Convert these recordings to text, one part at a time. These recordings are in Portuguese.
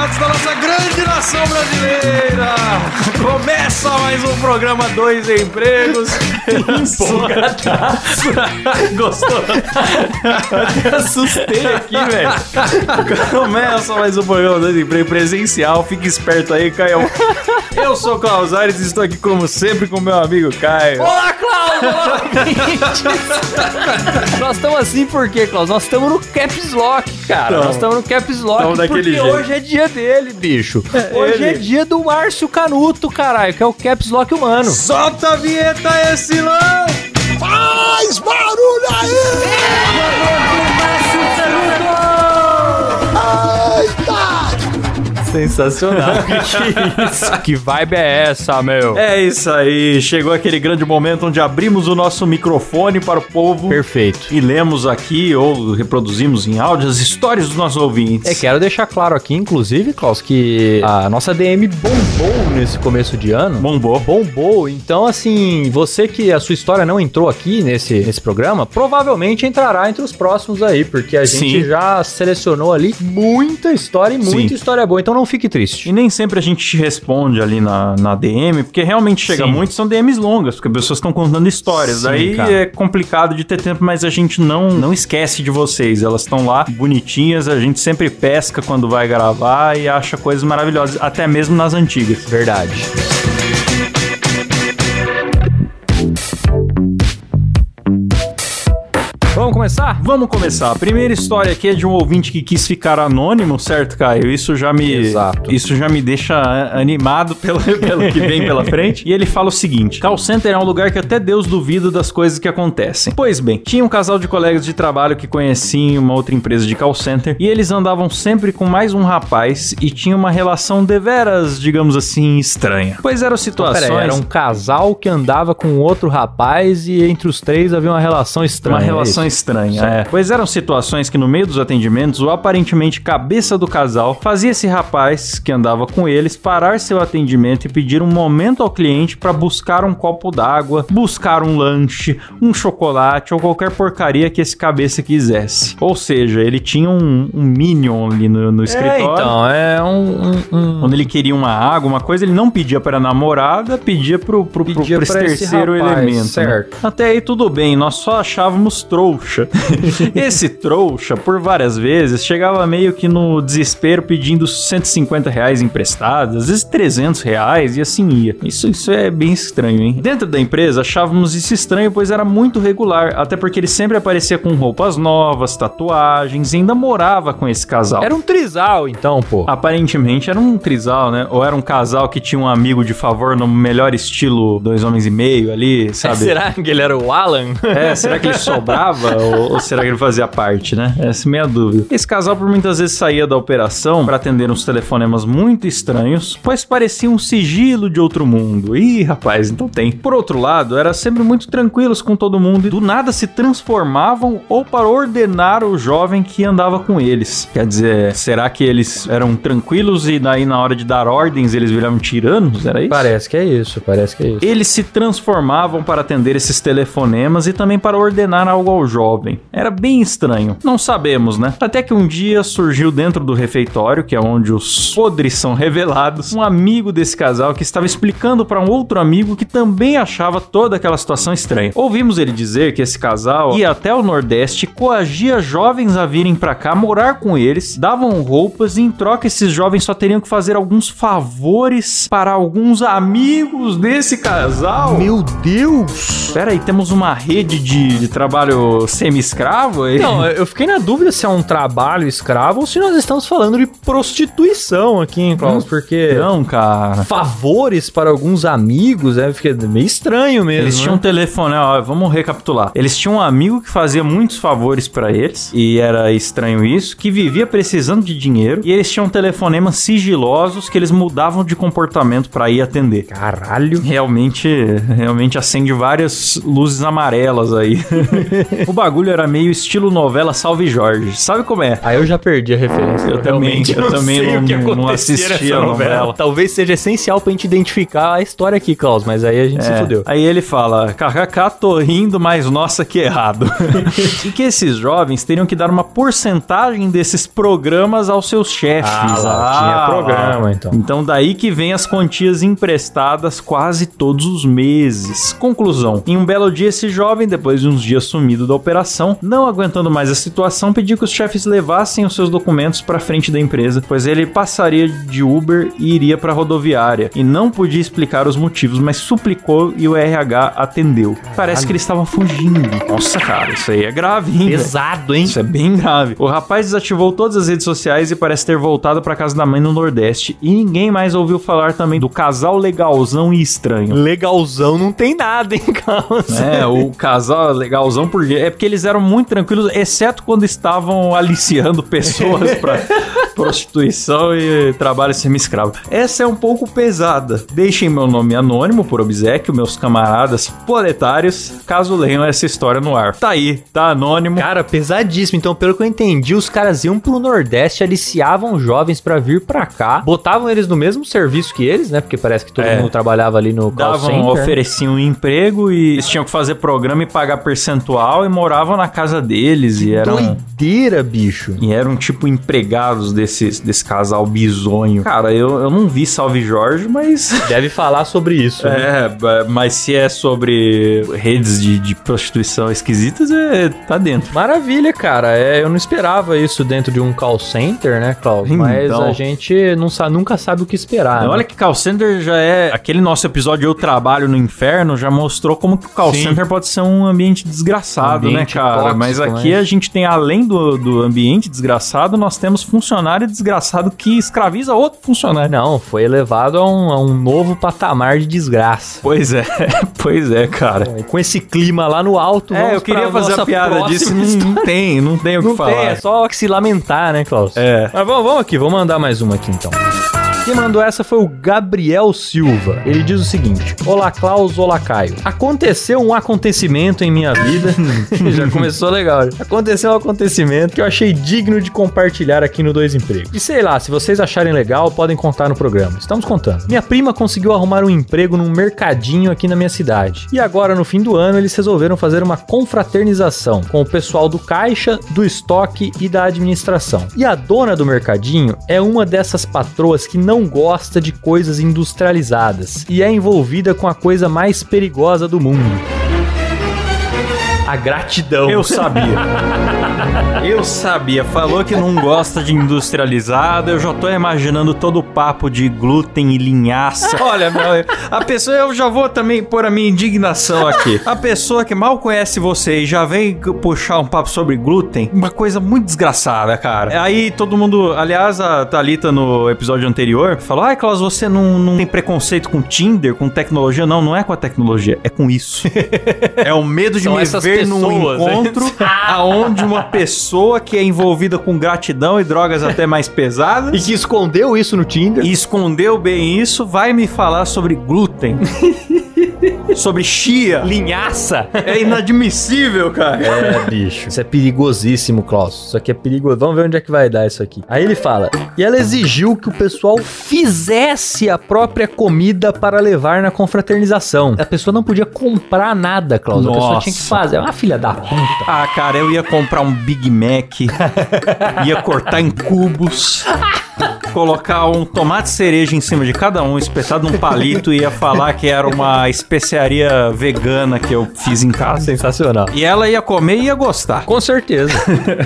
Da nossa grande nação brasileira! Começa mais um programa Dois Empregos. Empolgadaço. Gostou? Até assustei aqui, velho. Começa mais um programa Dois Empregos presencial. Fique esperto aí, Caio. Eu sou o Klaus Aires e estou aqui, como sempre, com meu amigo Caio. Olá, Klaus! Olá! Nós estamos assim por quê, Klaus? Nós estamos no Caps Lock, cara. Tamo. Nós estamos no Caps Lock porque jeito. hoje é dia dele, bicho. hoje é ele. dia do Márcio Canuto, caralho, que é o Caps Lock humano. Solta a vinheta, esse não! Faz barulho aí! Eita! Sensacional. que isso? Que vibe é essa, meu? É isso aí, chegou aquele grande momento onde abrimos o nosso microfone para o povo Perfeito. e lemos aqui ou reproduzimos em áudio as histórias dos nossos ouvintes. É, quero deixar claro aqui, inclusive, Klaus, que a nossa DM bombou nesse começo de ano. Bombou. Bombou. Então, assim, você que a sua história não entrou aqui nesse, nesse programa, provavelmente entrará entre os próximos aí, porque a gente Sim. já selecionou ali muita história e muita Sim. história boa. Então não fique triste. E nem sempre a gente responde ali na, na DM, porque realmente chega Sim. muito, são DMs longas, porque as pessoas estão contando histórias. Sim, Daí cara. é complicado de ter tempo, mas a gente não, não esquece de vocês. Elas estão lá bonitinhas, a gente sempre pesca quando vai gravar e acha coisas maravilhosas, até mesmo nas antigas. Verdade. Vamos começar? Vamos começar. A primeira história aqui é de um ouvinte que quis ficar anônimo, certo, Caio? Isso já me, Exato. isso já me deixa animado pelo, pelo que vem pela frente. E ele fala o seguinte: Call center é um lugar que até Deus duvida das coisas que acontecem. Pois bem, tinha um casal de colegas de trabalho que conheciam em uma outra empresa de call center e eles andavam sempre com mais um rapaz e tinham uma relação deveras, digamos assim, estranha. Pois eram situações. Peraí, era um casal que andava com outro rapaz e entre os três havia uma relação estranha. Uma é relação isso? Estranha, é. Pois eram situações que no meio dos atendimentos, o aparentemente cabeça do casal fazia esse rapaz que andava com eles parar seu atendimento e pedir um momento ao cliente para buscar um copo d'água, buscar um lanche, um chocolate ou qualquer porcaria que esse cabeça quisesse. Ou seja, ele tinha um, um minion ali no, no escritório. É, então, é um- um- um Quando ele queria uma água, uma coisa, ele não pedia para a namorada, pedia pro, pro, pro- Pedia pro esse pra esse terceiro rapaz, elemento. né? certo. Até aí tudo bem, nós só achávamos trouxa. esse trouxa, por várias vezes, chegava meio que no desespero pedindo 150 reais emprestados, às vezes 300 reais e assim ia. Isso, isso é bem estranho, hein? Dentro da empresa achávamos isso estranho, pois era muito regular, até porque ele sempre aparecia com roupas novas, tatuagens e ainda morava com esse casal. Era um trisal, então, pô. Aparentemente era um trisal, né? Ou era um casal que tinha um amigo de favor no melhor estilo dois homens e meio ali, sabe? Será que ele era o Alan? É, será que ele sobrava ou, ou será que ele fazia parte, né? Essa é a minha dúvida. Esse casal por muitas vezes saía da operação para atender uns telefonemas muito estranhos, pois parecia um sigilo de outro mundo. Ih, rapaz, então tem. Por outro lado, era sempre muito tranquilos com todo mundo e do nada se transformavam ou para ordenar o jovem que andava com eles. Quer dizer, será que eles eram tranquilos e daí na hora de dar ordens eles viravam tiranos? Era isso? Parece que é isso, parece que é isso. Eles se transformavam para atender esses telefonemas e também para ordenar algo ao jovem. Era bem estranho. Não sabemos, né? Até que um dia surgiu dentro do refeitório, que é onde os podres são revelados, um amigo desse casal que estava explicando para um outro amigo que também achava toda aquela situação estranha. Ouvimos ele dizer que esse casal ia até o Nordeste, coagia jovens a virem para cá morar com eles, davam roupas e em troca esses jovens só teriam que fazer alguns favores para alguns amigos desse casal. Meu Deus! Pera aí, temos uma rede de, de trabalho semi-escravo? Não, eu fiquei na dúvida se é um trabalho escravo ou se nós estamos falando de prostituição aqui, hein, Klaus? Porque Não, cara. favores para alguns amigos, é, fica meio estranho mesmo. Eles tinham um né? telefone, ó, vamos recapitular. Eles tinham um amigo que fazia muitos favores pra eles, e era estranho isso, que vivia precisando de dinheiro, e eles tinham telefonemas sigilosos que eles mudavam de comportamento pra ir atender. Caralho. Realmente, realmente acende várias luzes amarelas aí. o bagulho era meio estilo novela Salve Jorge. Sabe como é? Aí eu já perdi a referência. Eu também, eu também não- não assisti a novela. Talvez seja essencial pra gente identificar a história aqui, Klaus, mas aí a gente se É. fudeu. Aí ele fala: kkk, tô rindo, mas nossa, que errado. e que esses jovens teriam que dar uma porcentagem desses programas aos seus chefes. Ah, lá, tinha programa, então. Então daí que vem as quantias emprestadas quase todos os meses. Conclusão: em um belo dia, esse jovem, depois de uns dias sumido da operação, não aguentando mais a situação, pediu que os chefes levassem os seus documentos para frente da empresa, pois ele passaria de Uber e iria para rodoviária e não podia explicar os motivos, mas suplicou e o RH atendeu. Parece que ele estava fugindo. Nossa, cara, isso aí é grave, hein? Pesado, hein? Isso é bem grave. O rapaz desativou todas as redes sociais e parece ter voltado pra casa da mãe no Nordeste. E ninguém mais ouviu falar também do casal legalzão e estranho. Legalzão não tem nada, hein, Klaus? É, o casal legalzão porque é porque eles eram muito tranquilos, exceto quando estavam aliciando pessoas pra prostituição e trabalho semi-escravo. Essa é um pouco pesada. Deixem meu nome anônimo por obsequio, meus camaradas proletários, caso leiam essa história no ar. Tá aí, tá anônimo. Cara, pesadíssimo. Então, pelo que eu entendi, os caras iam pro Nordeste, aliciavam os jovens pra vir pra cá, botavam eles no mesmo serviço que eles, né? Porque parece que todo É. mundo trabalhava ali no call davam, center. ofereciam um emprego e eles tinham que fazer programa e pagar percentual e moravam na casa deles e eram Doideira, bicho. e eram tipo empregados desses, desse casal bizonho. Cara, eu, eu não vi Salve Jorge, mas Deve falar sobre isso. né? é, ba- mas se é sobre redes de, de prostituição esquisitas, é, tá dentro. Maravilha, cara. É, eu não esperava isso dentro de um call center, né? Mas Então. a gente não sa nunca sabe o que esperar. né? Olha que call center já é. Aquele nosso episódio Eu Trabalho no Inferno já mostrou como que o call Sim. center pode ser um ambiente desgraçado, Ambiente né, cara? tóxico, Mas aqui né? a gente tem, além do, do ambiente desgraçado, nós temos funcionário desgraçado que escraviza outro funcionário. Não, foi elevado a um, a um novo patamar de desgraça. Pois é, pois é, cara. Com esse clima lá no alto, É, eu queria fazer a piada disso, não, não tem, não tem o que Não falar. tem, é só se lamentar, né, Klaus? É. Mas vamos, vamos aqui, vamos mandar mais uma aqui então. Quem mandou essa foi o Gabriel Silva. Ele diz o seguinte: Olá, Klaus, olá, Caio. Aconteceu um acontecimento em minha vida. Já começou legal. Aconteceu um acontecimento que eu achei digno de compartilhar aqui no Dois Empregos. E sei lá, se vocês acharem legal, podem contar no programa. Estamos contando. Minha prima conseguiu arrumar um emprego num mercadinho aqui na minha cidade. E agora, no fim do ano, eles resolveram fazer uma confraternização com o pessoal do caixa, do estoque e da administração. E a dona do mercadinho é uma dessas patroas que não gosta de coisas industrializadas e é envolvida com a coisa mais perigosa do mundo. A gratidão. Eu sabia. Eu sabia. Falou que não gosta de industrializado. Eu já tô imaginando todo o papo de glúten e linhaça. Olha, meu, a pessoa, eu já vou também pôr a minha indignação aqui. A pessoa que mal conhece você e já vem puxar um papo sobre glúten, uma coisa muito desgraçada, cara. Aí todo mundo, aliás, a Thalita no episódio anterior falou: Ai, Klaus, você não, não tem preconceito com Tinder, com tecnologia? Não, não é com a tecnologia, é com isso. É o medo de São me essas num pessoas, né? encontro aonde uma pessoa que é envolvida com gratidão e drogas até mais pesadas E que escondeu isso no Tinder. e escondeu bem isso, vai me falar sobre glúten. sobre chia. Linhaça. É inadmissível, cara. É, bicho. Isso é perigosíssimo, Klaus. Isso aqui é perigoso. Vamos ver onde é que vai dar isso aqui. Aí ele fala: E ela exigiu que o pessoal fizesse a própria comida para levar na confraternização. A pessoa não podia comprar nada, Klaus. A pessoa Nossa. tinha que fazer. É uma filha da puta. Ah, cara, eu ia comprar um Big Mac, ia cortar em cubos, colocar um tomate cereja em cima de cada um, espetado num palito, e ia falar que era uma especiaria vegana que eu fiz em casa. Sensacional. E ela ia comer e ia gostar. Com certeza.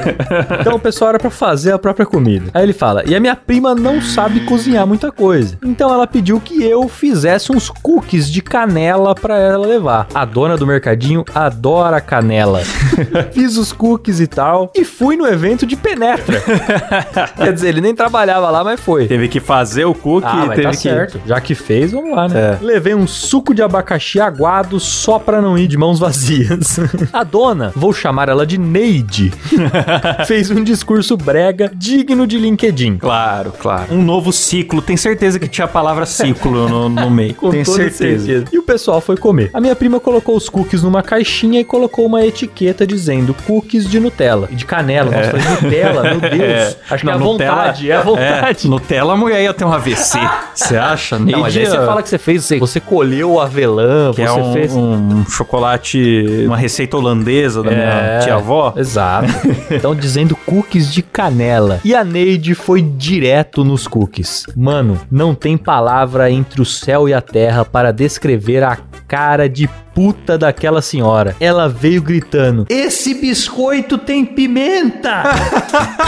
então o pessoal era pra fazer a própria comida. Aí ele fala: E a minha prima não sabe cozinhar muita coisa. Então ela pediu que eu fizesse uns cookies de canela pra ela levar. A dona do mercadinho adora canela. Fiz os cookies e tal e fui no evento de penetra. Quer dizer, ele nem trabalhava lá, mas foi. Teve que fazer o cookie Ah, e mas teve tá que. certo. Já que fez, vamos lá, né? É. Levei um suco de abacaxi aguado só pra não ir de mãos vazias. A dona, vou chamar ela de Neide, fez um discurso brega digno de LinkedIn. Claro, claro. Um novo ciclo. Tem certeza que tinha a palavra ciclo no, no meio. Com Tenho toda certeza. E o pessoal foi comer. A minha prima colocou os cookies numa caixinha e colocou uma etiqueta dizendo cookies de Nutella. E de canela. Nossa, falei Nutella, meu Deus. É. Acho que Não, é a Nutella- vontade, é a vontade. É, Nutella, a mulher ia ter um AVC. Você acha? Não, mas aí Neide, você fala que você fez, você, você colheu o avelã, que você é um, fez... um chocolate, uma receita holandesa da minha É. tia-avó. Exato. Então dizendo cookies de canela. E a Neide foi direto nos cookies. Mano, não tem palavra entre o céu e a terra para descrever a cara de puta daquela senhora. Ela veio gritando: Esse biscoito tem pimenta!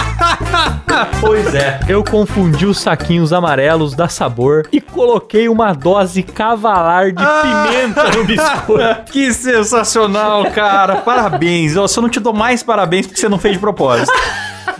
pois é, eu confundi os saquinhos amarelos da sabor e coloquei uma dose cavalar de pimenta no biscoito. Que sensacional, cara. Parabéns. Eu só não te dou mais parabéns porque você não fez de propósito.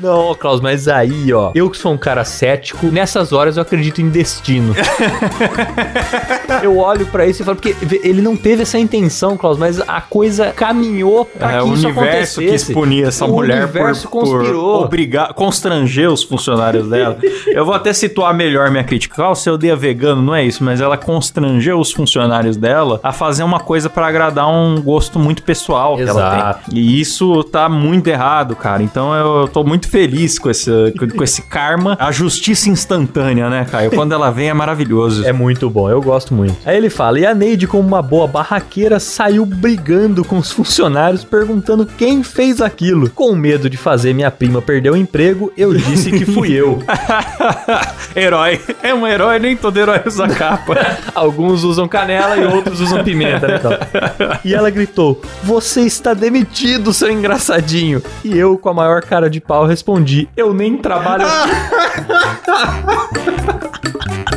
Não, Klaus, mas aí, ó, eu que sou um cara cético, nessas horas eu acredito em destino. eu olho pra isso e falo, porque ele não teve essa intenção, Klaus, mas a coisa caminhou pra É, que o isso universo acontecesse. quis punir essa o mulher por, universo por conspirou. obrigar, constranger os funcionários dela. Eu vou até situar melhor minha crítica. O seu dia vegano não é isso, mas ela constrangeu os funcionários dela a fazer uma coisa pra agradar um gosto muito pessoal que ela Exato. tem. E isso tá muito errado, cara. Então eu tô muito feliz com esse, com esse karma. A justiça instantânea, né, Caio? Quando ela vem é maravilhoso. É muito bom, eu gosto muito. Aí ele fala: e a Neide, como uma boa barraqueira, saiu brigando com os funcionários, perguntando quem fez aquilo. Com medo de fazer minha prima perder o emprego, eu disse que fui eu. herói. É um herói, nem todo herói usa capa. Alguns usam canela e outros usam pimenta, né? Então. E ela gritou: Você está demitido, seu engraçadinho. E eu, com a maior cara de pau, respondi: Eu nem trabalho.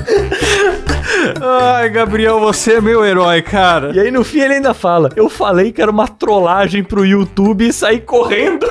Ai, Gabriel, você é meu herói, cara. E aí no fim ele ainda fala: Eu falei que era uma trollagem pro YouTube e saí correndo.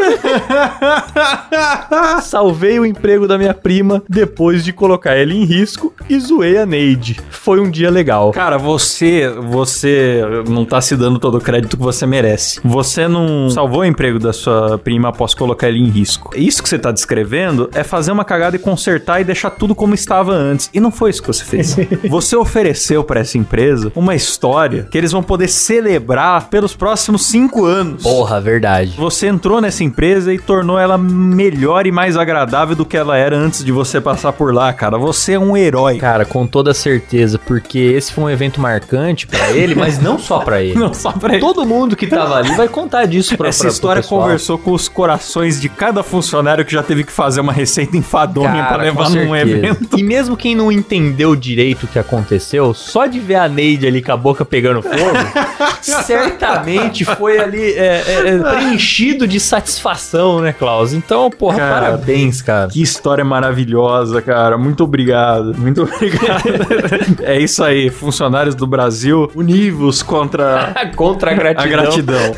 Salvei o emprego da minha prima depois de colocar ele em risco e zoei a Neide. Foi um dia legal. Cara, você, você não tá se dando todo o crédito que você merece. Você não salvou o emprego da sua prima após colocar ele em risco. Isso que você tá descrevendo é fazer uma cagada e consertar e deixar tudo como estava antes. E não foi isso que você fez. você ofereceu pra essa empresa uma história que eles vão poder celebrar pelos próximos cinco anos. Porra, verdade. Você entrou nessa empresa e tornou ela melhor e mais agradável do que ela era antes de você passar por lá, cara. Você é um herói. Cara, com toda certeza, porque esse foi um evento marcante pra ele, mas não só pra ele. Não só pra ele. Todo mundo que tava ali vai contar disso pra Essa pra- história conversou com os corações de cada funcionário que já teve que fazer uma receita enfadonha pra Cara, levar num evento. E mesmo quem não entendeu direito o que aconteceu, só de ver a Neide ali com a boca pegando fogo, certamente foi ali é, é, é, preenchido de satisfação, né, Klaus? Então, porra, Cara, parabéns, cara. Que história maravilhosa, cara. Muito obrigado. Muito obrigado. é isso aí, funcionários do Brasil, univos contra Contra a gratidão. a gratidão.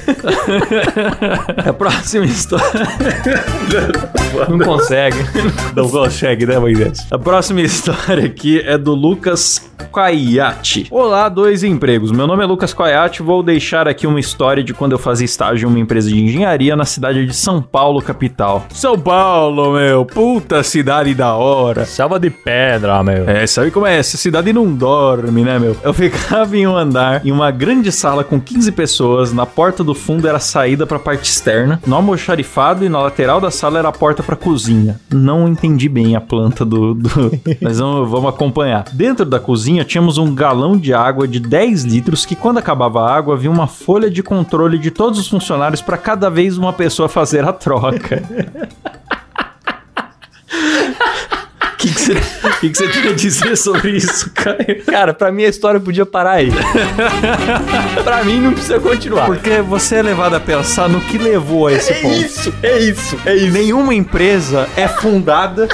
a próxima história. Não consegue. Não consegue, né, Moisés? A próxima história aqui é do Lucas Quaiate. Olá, dois empregos. Meu nome é Lucas Quaiate. Vou deixar aqui uma história de quando eu fazia estágio em uma empresa de engenharia na cidade de São Paulo, capital. São Paulo, meu. Puta cidade da hora. Selva de pedra, meu. É, sabe como é? Essa cidade não dorme, né, meu? Eu ficava em um andar, em uma grande sala com 15 pessoas. Na porta do fundo era a saída pra parte externa. No almoxarifado e na lateral da sala era a porta pra cozinha. Não entendi bem a planta do. do... Mas vamos, vamos acompanhar. Dentro da cozinha tínhamos um galão de água de 10 litros que, quando acabava a água, havia uma folha de controle de todos os funcionários pra cada vez uma pessoa fazer a troca. O que que você que que tem a dizer sobre isso, Caio? Cara, pra mim a história podia parar aí. pra mim não precisa continuar. Porque você é levado a pensar no que levou a esse É ponto. isso, é isso, é isso. Nenhuma empresa é fundada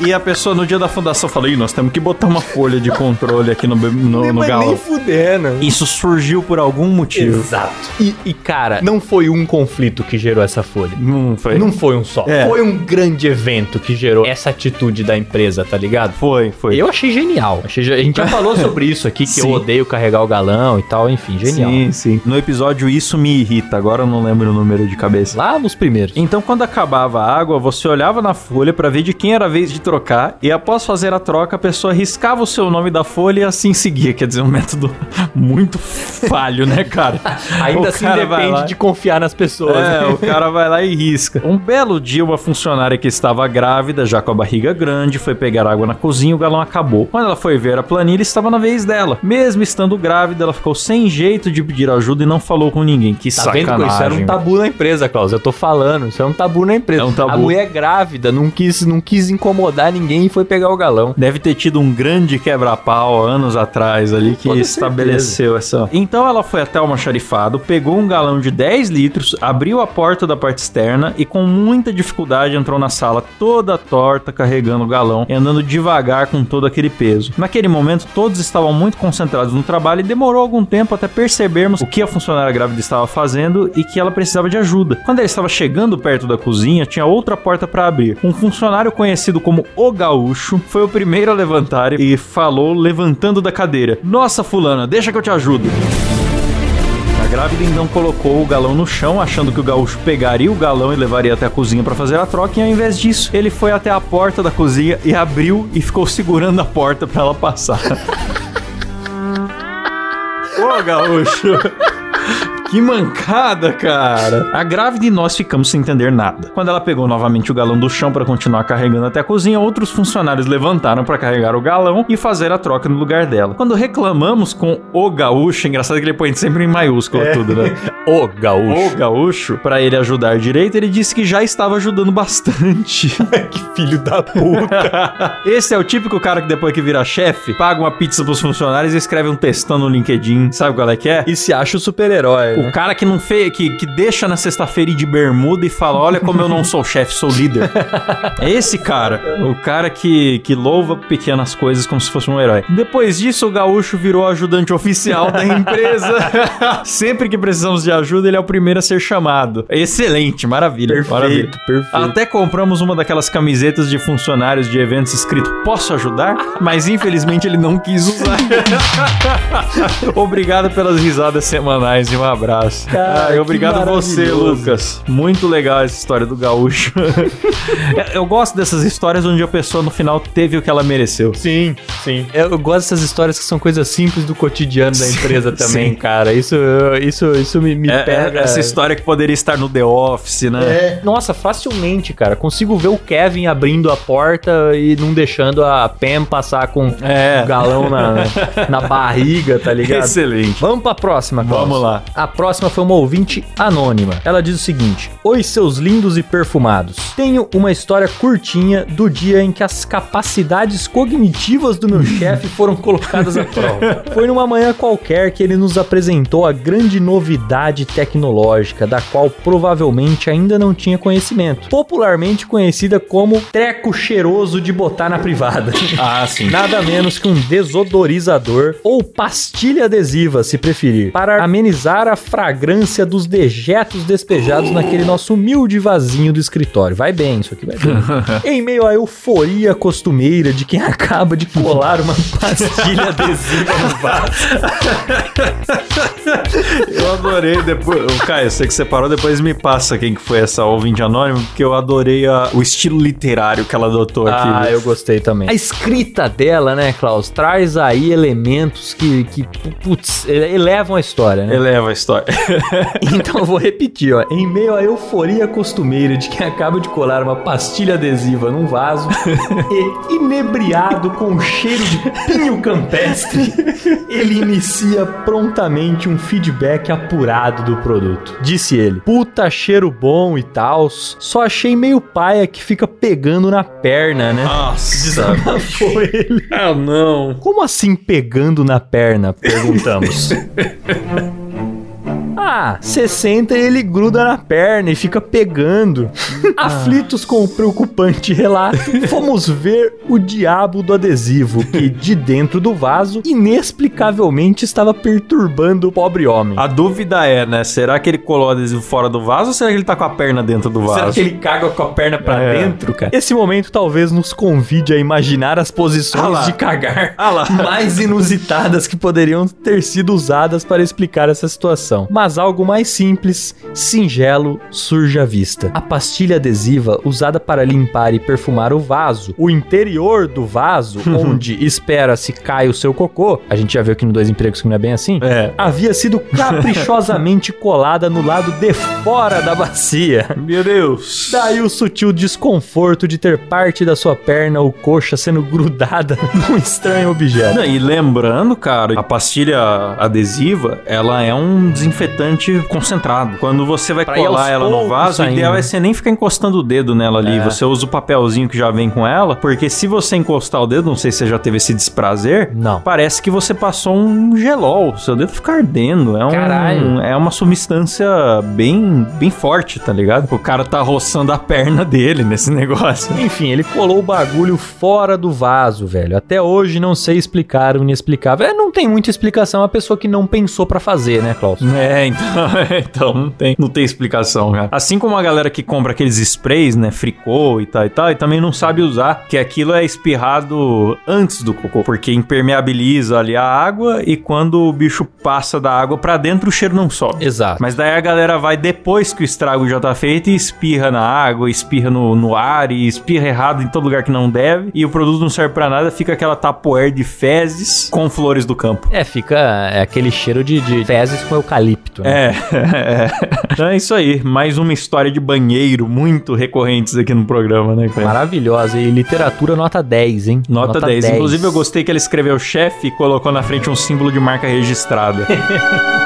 E a pessoa no dia da fundação falou: Ih, nós temos que botar uma folha de controle aqui no, no, no Mas galão. nem fudendo. Isso surgiu por algum motivo. Exato. E, e, cara, não foi um conflito que gerou essa folha. Não foi. Não foi um só. É. Foi um grande evento que gerou essa atitude da empresa, tá ligado? Foi, foi. Eu achei genial. Achei, a gente já falou sobre isso aqui, que Sim. eu odeio carregar o galão e tal, enfim, genial. Sim, sim. No episódio Isso Me Irrita, agora eu não lembro o número de cabeça. Lá nos primeiros. Então, quando acabava a água, você olhava na folha pra ver de quem era a vez de trocar, e após fazer a troca, a pessoa riscava o seu nome da folha e assim seguia. Quer dizer, um método muito falho, né, cara? Ainda O assim cara depende de confiar nas pessoas. É, né? o cara vai lá e risca. Um belo dia, uma funcionária que estava grávida, já com a barriga grande, foi pegar água na cozinha e o galão acabou. Quando ela foi ver a planilha, estava na vez dela. Mesmo estando grávida, ela ficou sem jeito de pedir ajuda e não falou com ninguém. Que Tá vendo? sacanagem. Isso era um tabu na empresa, Klaus. Eu tô falando. Isso é um tabu na empresa. É um tabu. A mulher grávida não quis, não quis incomodar ninguém e foi pegar o galão. Deve ter tido um grande quebra-pau anos atrás ali que Toda estabeleceu essa. Então ela foi até o almoxarifado, pegou um galão de 10 litros, abriu a porta da parte externa e com muita dificuldade entrou na sala toda torta, carregando o galão e andando devagar com todo aquele peso. Naquele momento, todos estavam muito concentrados no trabalho e demorou algum tempo até percebermos o que a funcionária grávida estava fazendo e que ela precisava de ajuda. Quando ela estava chegando perto da cozinha, tinha outra porta para abrir. Um funcionário conhecido como O Gaúcho foi o primeiro a levantar e falou levantando da cadeira: Nossa, Fulana, deixa que eu te ajudo. A grávida então colocou o galão no chão, achando que o gaúcho pegaria o galão e levaria até a cozinha para fazer a troca, e ao invés disso, ele foi até a porta da cozinha e abriu e ficou segurando a porta para ela passar. Ô, gaúcho! Que mancada, cara! A grávida e nós ficamos sem entender nada. Quando ela pegou novamente o galão do chão para continuar carregando até a cozinha, outros funcionários levantaram para carregar o galão e fazer a troca no lugar dela. Quando reclamamos com o gaúcho, engraçado que ele põe sempre em maiúsculo tudo, né? O gaúcho. O gaúcho, para ele ajudar direito, ele disse que já estava ajudando bastante. que filho da puta. Esse é o típico cara que depois que vira chefe, paga uma pizza pros funcionários e escreve um textão no LinkedIn. Sabe qual é que é? e se acha o super-herói. O cara que não fez, que, que deixa na sexta-feira ir de bermuda e fala: Olha como eu não sou chefe, sou líder. é esse cara. O cara que, que louva pequenas coisas como se fosse um herói. Depois disso, o gaúcho virou ajudante oficial da empresa. Sempre que precisamos de ajuda, ele é o primeiro a ser chamado. Excelente, maravilha. maravilha. perfeito. Até compramos uma daquelas camisetas de funcionários de eventos escrito Posso ajudar? Mas infelizmente ele não quis usar. Obrigado pelas risadas semanais e um abraço. Cara, Ah, obrigado você. Lucas. Muito legal essa história do gaúcho. Eu gosto dessas histórias onde a pessoa no final teve o que ela mereceu. Sim, sim. Eu, gosto dessas histórias que são coisas simples do cotidiano da Sim, empresa também, sim. cara. Isso, isso, isso me, me É- é- pega. essa história que poderia estar no The Office, né? É, nossa, facilmente, cara. Consigo ver o Kevin abrindo a porta e não deixando a Pam passar com É. o galão na, na barriga, tá ligado? Excelente. Vamos pra próxima, Klaus. Vamos lá. A próxima foi uma ouvinte anônima. Ela diz o seguinte: Oi, seus lindos e perfumados. Tenho uma história curtinha do dia em que as capacidades cognitivas do meu chefe foram colocadas à prova. Foi numa manhã qualquer que ele nos apresentou a grande novidade tecnológica, da qual provavelmente ainda não tinha conhecimento. Popularmente conhecida como treco cheiroso de botar na privada. Ah, sim. Nada menos que um desodorizador ou pastilha adesiva, se preferir, para amenizar a fragrância dos dejetos despejados naquele nosso humilde vasinho do escritório. Vai bem, isso aqui vai bem. em meio à euforia costumeira de quem acaba de colar uma pastilha adesiva no vaso. Eu adorei depois. Ô, Caio, sei que você parou, depois me passa quem que foi essa ouvinte anônima, porque eu adorei a- o estilo literário que ela adotou aqui. Ah, eu gostei também. A escrita dela, né, Klaus, traz aí elementos que, que putz, elevam a história, né? Eleva a história. Então eu vou repetir, ó. Em meio à euforia costumeira de quem acaba de colar uma pastilha adesiva num vaso e inebriado com o cheiro de pinho campestre, ele inicia prontamente um feedback apurado do produto. Disse ele: Puta cheiro bom e tal, só achei meio paia que fica pegando na perna, né? Nossa. Foi ele. Ah, não. Como assim pegando na perna? Perguntamos. Ah, você senta e ele gruda na perna e fica pegando. Aflitos com o preocupante relato, fomos ver o diabo do adesivo que, de dentro do vaso, inexplicavelmente estava perturbando o pobre homem. A dúvida é, né? Será que ele colou o adesivo fora do vaso ou será que ele tá com a perna dentro do vaso? Será que ele caga com a perna pra É. dentro, cara? Esse momento talvez nos convide a imaginar as Ah posições lá. de cagar Ah mais inusitadas que poderiam ter sido usadas para explicar essa situação. Mas algo mais simples, singelo, surge à vista. A pastilha adesiva usada para limpar e perfumar o vaso, o interior do vaso, onde espera-se cai o seu cocô, a gente já viu aqui no Dois Empregos que não é bem assim, É. havia sido caprichosamente colada no lado de fora da bacia. Meu Deus. Daí o sutil desconforto de ter parte da sua perna ou coxa sendo grudada num estranho objeto. Não, e lembrando, cara, a pastilha adesiva, ela é um desinfetante concentrado. Quando você vai Pra colar ela no vaso, o saindo. ideal é você nem ficar encostando o dedo nela ali. É. Você usa o papelzinho que já vem com ela, porque se você encostar o dedo, não sei se você já teve esse desprazer, Não. parece que você passou um gelol. Seu dedo fica ardendo. É, um, Caralho. é uma substância bem, bem forte, tá ligado? O cara tá roçando a perna dele nesse negócio. Enfim, ele colou o bagulho fora do vaso, velho. Até hoje não sei explicar o inexplicável. É, não tem muita explicação a pessoa que não pensou pra fazer, né, Klaus? É, então, então não, tem, não tem explicação, cara. Assim como a galera que compra aqueles sprays, né, fricô e tal e tal, e também não sabe usar, que aquilo é espirrado antes do cocô, porque impermeabiliza ali a água e quando o bicho passa da água pra dentro, o cheiro não sobe. Exato. Mas daí a galera vai depois que o estrago já tá feito e espirra na água, espirra no, no ar e espirra errado em todo lugar que não deve. E o produto não serve pra nada, fica aquela tapoer de fezes com flores do campo. É, fica é aquele cheiro de, de fezes com eucalipto, né? É, é. Então é isso aí. Mais uma história de banheiro muito recorrentes aqui no programa, né, cara? Maravilhosa. E literatura nota 10, hein? Nota, 10. Inclusive, eu gostei que ele escreveu chefe e colocou na frente um símbolo de marca registrada.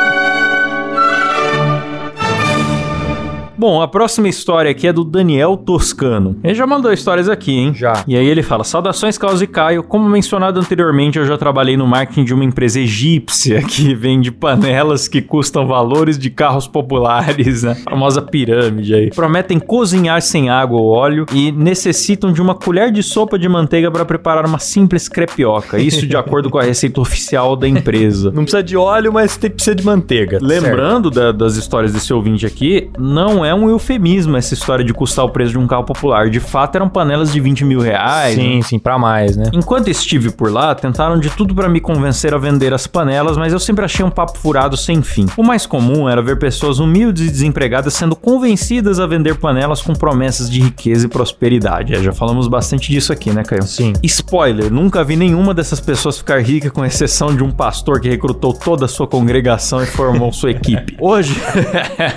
Bom, a próxima história aqui é do Daniel Toscano. Ele já mandou histórias aqui, hein? Já. E aí ele fala: Saudações, Klaus e Caio. Como mencionado anteriormente, eu já trabalhei no marketing de uma empresa egípcia que vende panelas que custam valores de carros populares, né? A famosa pirâmide aí. Prometem cozinhar sem água ou óleo e necessitam de uma colher de sopa de manteiga para preparar uma simples crepioca. Isso de acordo com a receita oficial da empresa. Não precisa de óleo, mas tem, precisa de manteiga. Lembrando da- das histórias desse ouvinte aqui, não é um eufemismo essa história de custar o preço de um carro popular. De fato, eram panelas de 20 mil reais. Certo. né? Sim, sim, pra mais, né? Enquanto estive por lá, tentaram de tudo pra me convencer a vender as panelas, mas eu sempre achei um papo furado sem fim. O mais comum era ver pessoas humildes e desempregadas sendo convencidas a vender panelas com promessas de riqueza e prosperidade. É, já falamos bastante disso aqui, né, Caio? Sim. Spoiler, nunca vi nenhuma dessas pessoas ficar rica, com exceção de um pastor que recrutou toda a sua congregação e formou sua equipe. Hoje,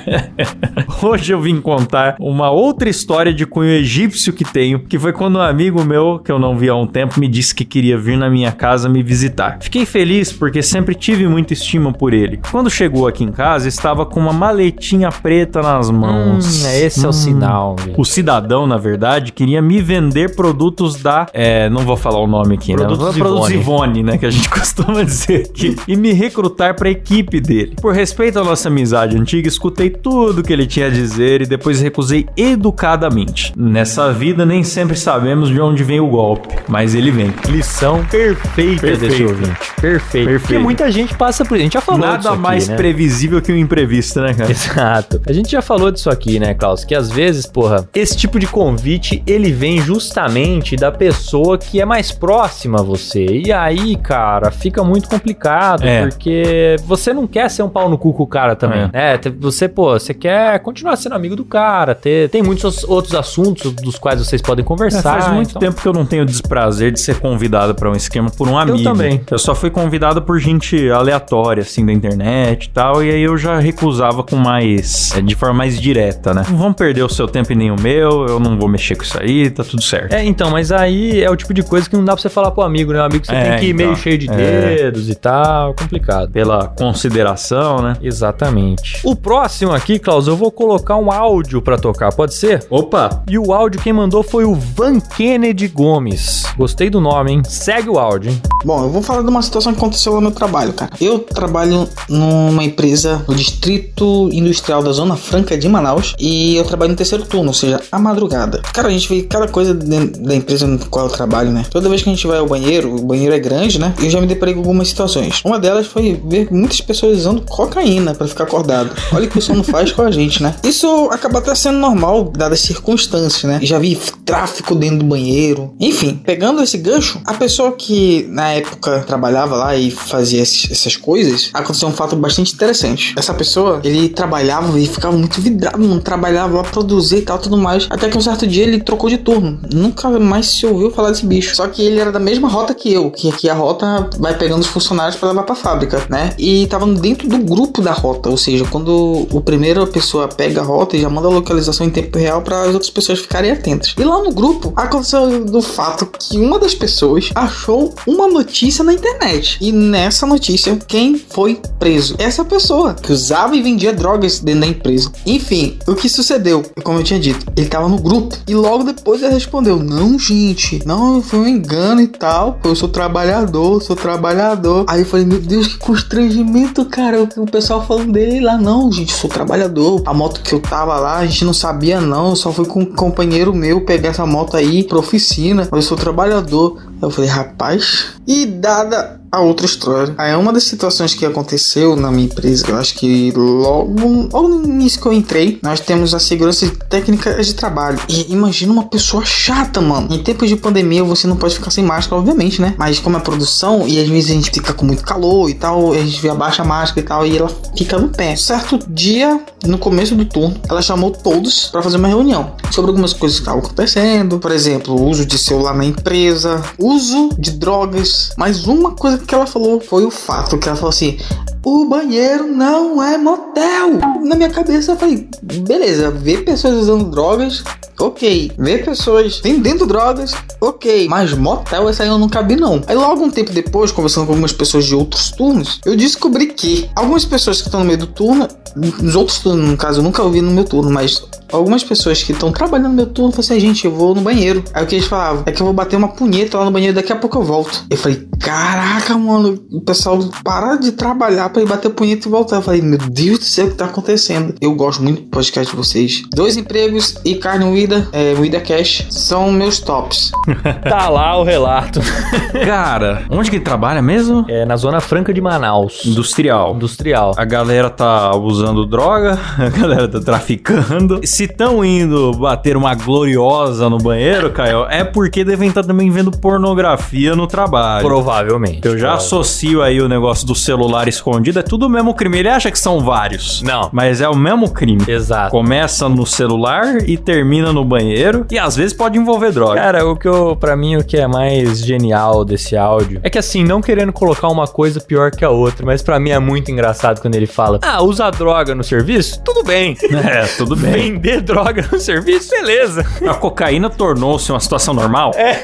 hoje eu vim contar uma outra história de cunho egípcio que tenho, que foi quando um amigo meu, que eu não vi há um tempo, me disse que queria vir na minha casa me visitar. Fiquei feliz porque sempre tive muita estima por ele. Quando chegou aqui em casa, estava com uma maletinha preta nas mãos. Hum, esse é o sinal, velho. O cidadão, na verdade, queria me vender produtos da. É, não vou falar o nome aqui, Produtos né? Produtos Ivone. Né? Que a gente costuma dizer aqui. E me recrutar pra equipe dele. Por respeito à nossa amizade antiga, escutei tudo que ele tinha a dizer e depois recusei educadamente. Nessa vida, nem sempre sabemos de onde vem o golpe, mas ele vem. Lição perfeita, Perfeita. desse ouvinte. Perfeito. Porque Perfeito. muita gente passa por isso. A gente já falou disso Nada aqui, mais né? previsível que o imprevisto, né, cara? Exato. A gente já falou disso aqui, né, Klaus? Que às vezes, porra, esse tipo de convite, ele vem justamente da pessoa que é mais próxima a você. E aí, cara, fica muito complicado, É. porque você não quer ser um pau no cu com o cara também, né? Te- Você, pô, você quer continuar sendo amigo do cara, ter, tem muitos outros assuntos dos quais vocês podem É, conversar. faz muito então- tempo que eu não tenho o desprazer de ser convidado pra um esquema por um amigo. também. Eu só fui convidado por gente aleatória, assim, da internet e tal, e aí eu já recusava com mais. é, de forma mais direta, né? Não vão perder o seu tempo e nem o meu, eu não vou mexer com isso aí, tá tudo certo. É, então, mas aí é o tipo de coisa que não dá pra você falar pro amigo, né? O amigo que você É, tem que ir então. meio cheio de É. dedos e tal, complicado. Pela consideração, né? Exatamente. O próximo aqui, Klaus, eu vou colocar colocar um áudio pra tocar, pode ser? Opa! E o áudio quem mandou foi o Van Kennedy Gomes. Gostei do nome, hein? Segue o áudio, hein? Bom, eu vou falar de uma situação que aconteceu lá no meu trabalho, cara. Eu trabalho numa empresa no distrito industrial da Zona Franca de Manaus e eu trabalho no terceiro turno, ou seja, a madrugada. Cara, a gente vê cada coisa dentro da empresa no qual eu trabalho, né? Toda vez que a gente vai ao banheiro, o banheiro é grande, né? Eu já me deparei com algumas situações. Uma delas foi ver muitas pessoas usando cocaína para ficar acordado. Olha o que isso não faz com a gente, né? Isso acaba até sendo normal, dadas as circunstâncias, né? Já vi tráfico dentro do banheiro. Enfim, pegando esse gancho, a pessoa que na época trabalhava lá e fazia essas coisas, aconteceu um fato bastante interessante. Essa pessoa, ele trabalhava e ficava muito vidrado, não trabalhava lá, produzir e tal, tudo mais. Até que um certo dia ele trocou de turno. Nunca mais se ouviu falar desse bicho. Só que ele era da mesma rota que eu, que aqui a rota vai pegando os funcionários para levar pra fábrica, né? E tava dentro do grupo da rota, ou seja, quando o primeiro pessoa pega a rota e já manda a localização em tempo real para as outras pessoas ficarem atentas. E lá no grupo aconteceu do fato que uma das pessoas achou uma notícia na internet. E nessa notícia, quem foi preso? Essa pessoa que usava e vendia drogas dentro da empresa. Enfim, o que sucedeu? Como eu tinha dito, ele tava no grupo e logo depois ele respondeu: Não, gente, não, foi um engano e tal. Eu sou trabalhador, sou trabalhador. Aí eu falei: Meu Deus, que constrangimento, cara. O pessoal falando dele lá, não, gente, sou trabalhador. A moto que eu tava lá, a gente não sabia, não. Só fui com um companheiro meu pegar essa moto aí pra oficina. Eu sou trabalhador. Eu falei, rapaz. E dada a outra história. Aí uma das situações que aconteceu na minha empresa, eu acho que logo, logo no início que eu entrei, nós temos a segurança técnica de trabalho. E imagina uma pessoa chata, mano. Em tempos de pandemia, você não pode ficar sem máscara, obviamente, né? Mas como é produção, e às vezes a gente fica com muito calor e tal, a gente abaixa a máscara e tal, e ela fica no pé. Certo dia, no começo do turno, ela chamou todos para fazer uma reunião sobre algumas coisas que estavam acontecendo. Por exemplo, uso de celular na empresa, uso de drogas. Mas uma coisa que ela falou foi o fato que ela falou assim: o banheiro não é motel. Na minha cabeça eu falei, beleza, ver pessoas usando drogas, ok. Ver pessoas vendendo drogas, ok. Mas motel, essa aí eu nunca vi não. Aí logo um tempo depois, conversando com algumas pessoas de outros turnos, eu descobri que algumas pessoas que estão no meio do turno, nos outros turnos, no caso, eu nunca ouvi no meu turno, mas algumas pessoas que estão trabalhando no meu turno falaram assim, gente, eu vou no banheiro. Aí o que eles falavam? É que eu vou bater uma punheta lá no banheiro, daqui a pouco eu volto. Eu falei, caraca, mano, o pessoal para de trabalhar para ir bater punheta e voltar. Eu falei, meu Deus do céu, o que tá acontecendo? Eu gosto muito do podcast de vocês. Dois empregos e carne moída, é, moída cash, são meus tops. Tá lá o relato. Cara, onde que ele trabalha mesmo? É na Zona Franca de Manaus. Industrial. Industrial. A galera tá usando droga, a galera tá traficando. Se estão indo bater uma gloriosa no banheiro, Caio, é porque devem estar também vendo pornografia no trabalho. Provavelmente. Eu já Provavelmente. associo aí o negócio do celular escondido, é tudo o mesmo crime. Ele acha que são vários. Não. Mas é o mesmo crime. Exato. Começa no celular e termina no banheiro. E às vezes pode envolver droga. Cara, o que eu, pra mim, o que é mais genial desse áudio é que assim, não querendo colocar uma coisa pior que a outra, mas pra mim é muito engraçado quando ele fala: Ah, usar droga no serviço? Tudo bem. É, tudo bem. Vender droga no serviço, beleza. A cocaína tornou-se uma situação normal? É.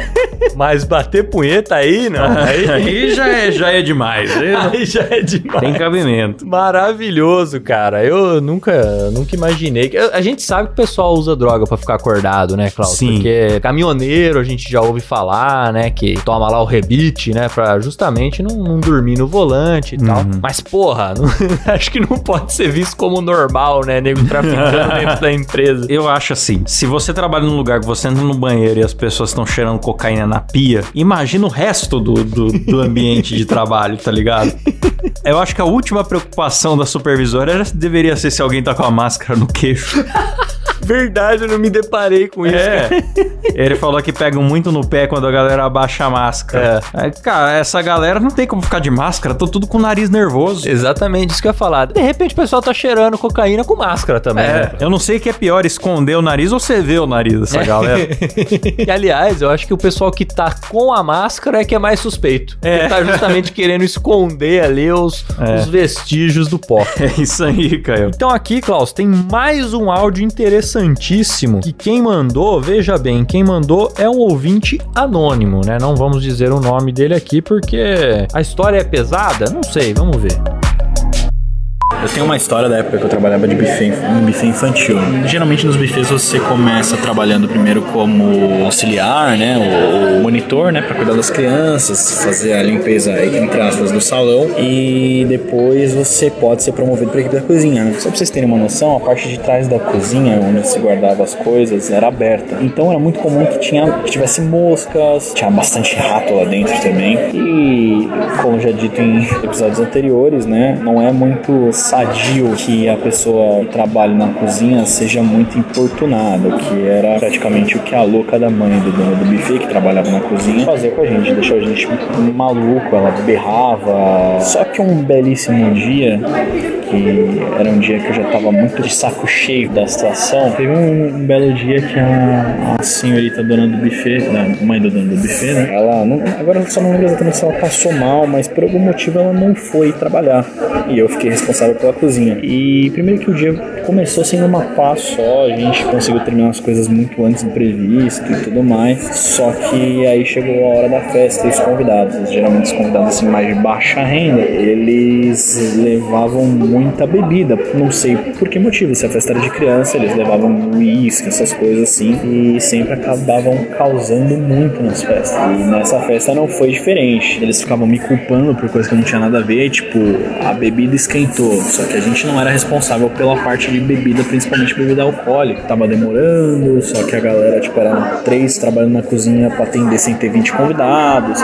Mas bater punheta aí, não. Aí, Aí já é, já é demais. Aí aí já é demais. Tem cabimento. Maravilhoso, cara. Eu nunca, nunca imaginei. que- A gente sabe que o pessoal usa droga pra ficar acordado, né, Cláudio? Sim. Porque caminhoneiro a gente já ouve falar, né, que toma lá o rebite, né, pra justamente não, não dormir no volante e tal. Uhum. Mas, porra, não- acho que não pode ser visto como normal, né, nego traficando dentro da empresa. Eu acho assim, se você trabalha num lugar que você entra no banheiro e as pessoas estão cheirando cocaína na pia, imagina o resto do, do, do ambiente de trabalho, tá ligado? Eu acho que a última preocupação da supervisora era, deveria ser se alguém tá com a máscara no queixo. Verdade, eu não me deparei com isso. É. Ele falou que pegam muito no pé quando a galera abaixa a máscara. É, cara, essa galera não tem como ficar de máscara, tô tudo com o nariz nervoso. Exatamente, isso que eu ia falar. De repente o pessoal tá cheirando cocaína com máscara também, né? É, eu não sei o que é pior, esconder o nariz ou você vê o nariz dessa galera. e aliás, eu acho que o pessoal que tá com a máscara é que é mais suspeito. É. Que tá justamente querendo esconder ali os, É. os vestígios do pó. É isso aí, Caio. Então aqui, Klaus, tem mais um áudio interessantíssimo que quem mandou, veja bem, quem mandou é um ouvinte anônimo, né? Não vamos dizer o nome dele aqui porque a história é pesada? Não sei, vamos ver. Eu tenho uma história da época que eu trabalhava de buffet, em buffet infantil. Geralmente nos buffets você começa trabalhando primeiro como auxiliar, né, o monitor, né, para cuidar das crianças, fazer a limpeza entre aspas do salão e depois você pode ser promovido para equipe da cozinha. Né? Só para vocês terem uma noção, a parte de trás da cozinha, onde se guardava as coisas, era aberta. Então era muito comum que tinha que tivesse moscas, tinha bastante rato lá dentro também. E como já dito em episódios anteriores, né, não é muito sadio que a pessoa que trabalha na cozinha seja muito importunada, que era praticamente o que a louca da mãe do dono do buffet, que trabalhava na cozinha, fazia com a gente, deixou a gente maluco, ela berrava. Só que um belíssimo dia, que era um dia que eu já tava muito de saco cheio da situação, teve um, um belo dia que a, a senhorita dona do buffet, a mãe do dono do buffet, né, ela, não, agora eu só não lembro exatamente se ela passou mal, mas por algum motivo ela não foi trabalhar. E eu fiquei responsável pela cozinha. E primeiro que o dia começou sendo uma paz só, a gente conseguiu terminar as coisas muito antes do previsto e tudo mais. Só que aí chegou a hora da festa e os convidados, geralmente os convidados assim mais de baixa renda, eles levavam muita bebida, não sei por que motivo, se a festa era de criança, eles levavam uísque, essas coisas assim, e sempre acabavam causando muito nas festas. E nessa festa não foi diferente. Eles ficavam me culpando por coisa que não tinha nada a ver, tipo, a bebida esquentou, só que a gente não era responsável pela parte de bebida, principalmente bebida alcoólica. Tava demorando, só que a galera, tipo, eram três trabalhando na cozinha pra atender sem ter 20 convidados.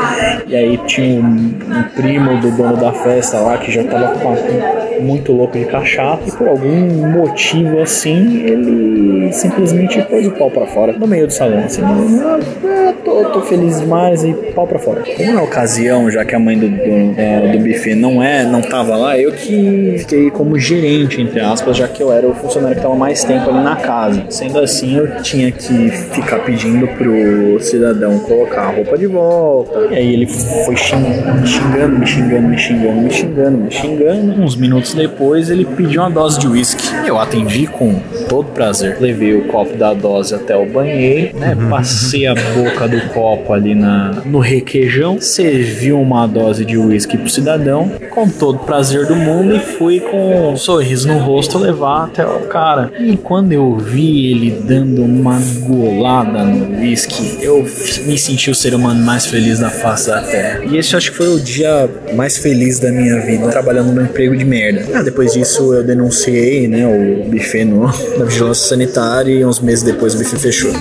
E aí tinha um, um primo do dono da festa lá que já tava com muito louco de cachaça e por algum motivo assim, ele simplesmente pôs o pau pra fora no meio do salão, assim, ah, tô, tô feliz demais e pau pra fora. Como na ocasião, já que a mãe do do, do buffet não é, não tava lá, eu que fiquei como gerente, entre aspas, já que eu era o funcionário que tava mais tempo ali na casa. Sendo assim, eu tinha que ficar pedindo pro cidadão colocar a roupa de volta. E aí ele foi xingando, me xingando, me xingando, me xingando, me xingando, me xingando. Uns minutos depois, ele pediu uma dose de uísque. Eu atendi com todo prazer. Levei o copo da dose até o banheiro, né? Passei a boca do copo ali na, no requeijão, servi uma dose de uísque pro cidadão, com todo prazer do mundo, e fui com um sorriso no rosto levar até o cara. E quando eu vi ele dando uma golada no uísque, eu me senti o ser humano mais feliz da face da terra. E esse acho que foi o dia mais feliz da minha vida, trabalhando num emprego de merda. Ah, depois disso eu denunciei, né, o buffet no, na vigilância sanitária e uns meses depois o buffet fechou.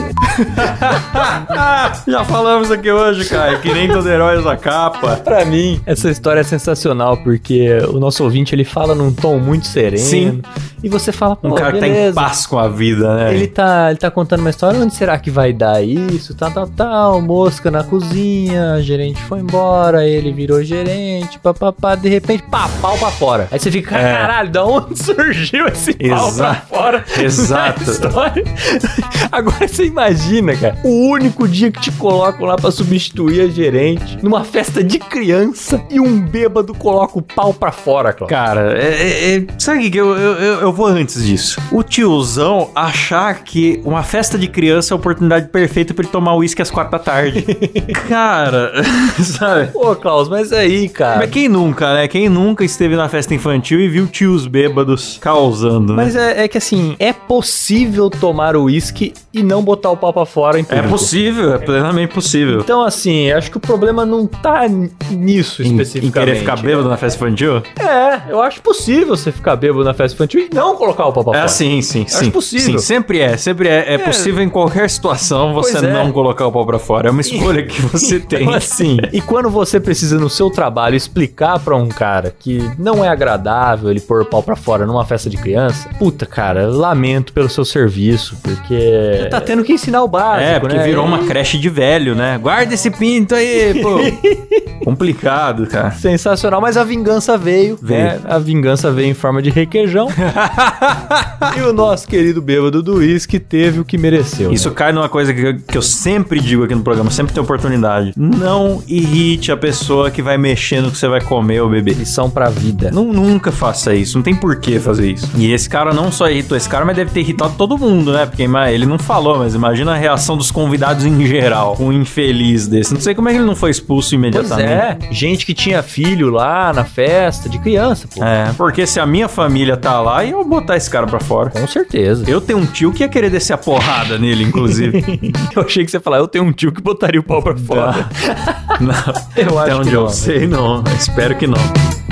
Já falamos aqui hoje, cara, que nem todo herói usa capa. Pra mim, essa história é sensacional, porque o nosso ouvinte, ele fala num tom muito sereno. Sim. E você fala, Um cara que tá em beleza. paz com a vida, né? Ele tá, ele tá contando uma história, onde será que vai dar isso? Tal, tal, tal, mosca na cozinha, gerente foi embora, ele virou gerente, papapá, de repente, pá, pau pra fora. Aí você fica, É. caralho, da onde surgiu esse pau pra fora? Exato. Agora você imagina, cara, o único dia que te colocam lá pra substituir a gerente, numa festa de criança, e um bêbado coloca o pau pra fora, Cláudio. Cara, é, é- é- sabe o que que eu, eu, eu- eu vou antes disso? O tiozão achar que uma festa de criança é a oportunidade perfeita pra ele tomar uísque às quatro da tarde. cara, sabe? Pô, Klaus, mas aí, cara. Mas quem nunca, né? Quem nunca esteve na festa infantil e viu tios bêbados causando, né? Mas é, é que assim, é possível tomar uísque e não botar o pau pra fora em É público. possível, é plenamente possível. Então, assim, acho que o problema não tá nisso Em, em especificamente. querer ficar bêbado na festa infantil? É, eu acho possível você ficar bêbado na festa infantil e não colocar o pau pra É fora. assim, sim, Acho sim. possível. Sim, sempre é. Sempre é. É, possível em qualquer situação você é. não colocar o pau pra fora. É uma escolha que você tem. Então, assim, e quando você precisa no seu trabalho explicar pra um cara que não é agradável ele pôr o pau pra fora numa festa de criança, puta, cara, lamento pelo seu serviço, porque tá tendo que ensinar o básico, É, porque né? virou uma creche de velho, né? Guarda esse pinto aí, pô. Complicado, cara. Sensacional, mas a vingança veio, Veio. né? A vingança veio em forma de requeijão. e o nosso querido bêbado do uísque teve o que mereceu. Isso cai numa coisa que, eu- que eu sempre digo aqui no programa, sempre tem oportunidade. Não irrite a pessoa que vai mexer no que você vai comer ou beber. Lição pra vida. Não, nunca faça isso, não tem por que fazer isso. E esse cara não só irritou esse cara, mas deve ter irritado todo mundo, né? Porque ele não falou, mas imagina a reação dos convidados em geral, um infeliz desse. Não sei como é que ele não foi expulso Pois imediatamente. é, gente que tinha filho lá na festa de criança, pô. É, porque se a minha família tá lá, eu vou botar esse cara pra fora. Com certeza. Eu tenho um tio que ia querer descer a porrada nele, inclusive. Eu achei que você ia falar, eu tenho um tio que botaria o pau pra fora. não, Eu até acho onde que eu não. sei, não. Espero que não.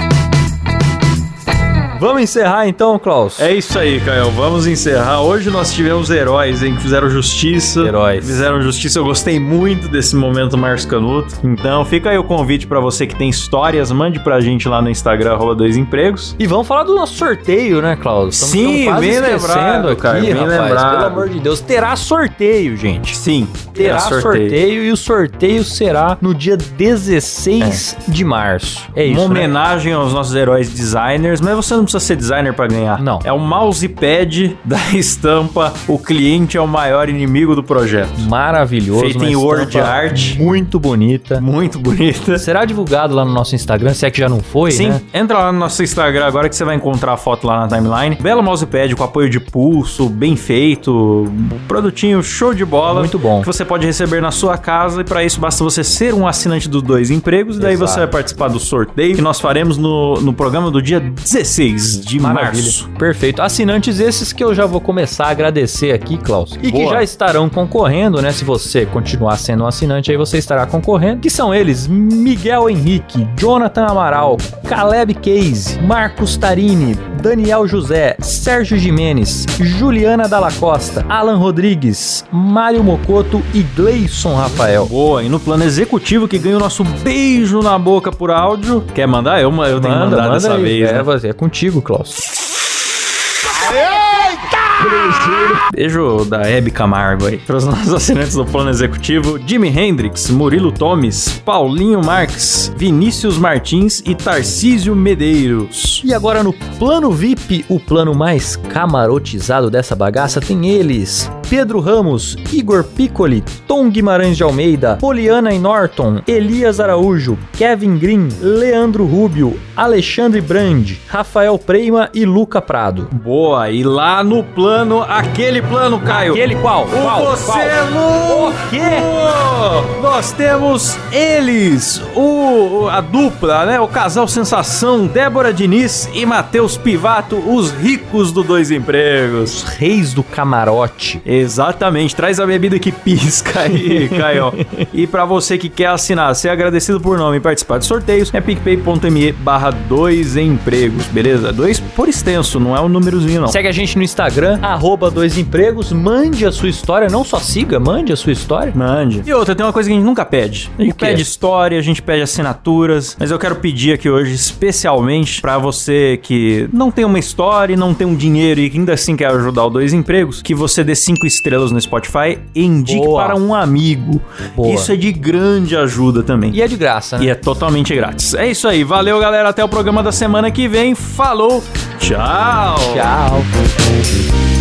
Vamos encerrar então, Klaus? É isso aí, Caio. Vamos encerrar. Hoje nós tivemos heróis, hein? Que fizeram justiça. Heróis. Fizeram justiça. Eu gostei muito desse momento, Márcio Canuto. Então fica aí o convite pra você que tem histórias. Mande pra gente lá no Instagram, arroba dois empregos. E vamos falar do nosso sorteio, né, Klaus? Estamos- Sim, quase bem lembrado, aqui, cara, bem rapaz. lembrado. Pelo amor de Deus, terá sorteio, gente. Sim, Terá sorteio. e o sorteio será no dia 16 de março. É isso, Uma né? homenagem aos nossos heróis designers, mas você não precisa ser designer pra ganhar. Não. É o mousepad da estampa O cliente é o maior inimigo do projeto. Maravilhoso. Feito em word art. Muito bonita. Muito bonita. Será divulgado lá no nosso Instagram, se é que já não foi, Sim, né? entra lá no nosso Instagram agora que você vai encontrar a foto lá na timeline. Belo mousepad com apoio de pulso, bem feito, produtinho show de bola. Muito bom. Que você pode receber na sua casa e para isso basta você ser um assinante dos dois empregos. E daí Exato. você vai participar do sorteio que nós faremos no, no programa do dia 16 de março. Perfeito. Assinantes esses que eu já vou começar a agradecer aqui, Klaus. E que Boa. já estarão concorrendo, né? Se você continuar sendo um assinante, aí você estará concorrendo. Que são eles: Miguel Henrique, Jonathan Amaral, Caleb Case, Marcos Tarini, Daniel José, Sérgio Jimenez, Juliana Dalla Costa, Alan Rodrigues, Mário Mocoto e Gleison Rafael. Boa, e no plano executivo que ganha o nosso beijo na boca por áudio. Quer mandar? Eu, eu tenho que mandar dessa aí. vez. É, né? é contigo, Klaus. Beijo da Hebe Camargo aí. Para os nossos assinantes do plano executivo: Jimi Hendrix, Murilo Tomes, Paulinho Marques, Vinícius Martins e Tarcísio Medeiros. E agora no plano VIP, o plano mais camarotizado dessa bagaça, tem eles: Pedro Ramos, Igor Piccoli, Tom Guimarães de Almeida, Poliana e Norton, Elias Araújo, Kevin Green, Leandro Rubio, Alexandre Brand, Rafael Preima e Luca Prado. Boa, e lá no plano, aquele plano, Caio. Aquele qual? O qual? você qual? é! O quê? Nós temos eles, o, a dupla, né? O casal sensação, Débora Diniz e Matheus Pivato, os ricos do Dois Empregos. Reis do Camarote. Exatamente, traz a bebida que pisca aí, Caio. e pra você que quer assinar, ser agradecido por nome e participar de sorteios, é picpay.me barra dois empregos, beleza? Dois por extenso, não é um númerozinho não. Segue a gente no Instagram, arroba dois empregos, mande a sua história, não só siga, mande a sua história. Mande. E outra, tem uma coisa que a gente nunca pede. A gente pede história, a gente pede assinaturas, mas eu quero pedir aqui hoje especialmente pra você que não tem uma história e não tem um dinheiro e que ainda assim quer ajudar o Dois Empregos, que você dê cinco estrelas no Spotify e indique Boa. para um amigo. Boa. Isso é de grande ajuda também. E é de graça, né? E é totalmente grátis. É isso aí. Valeu, galera. Até o programa da semana que vem. Falou. Tchau. Tchau.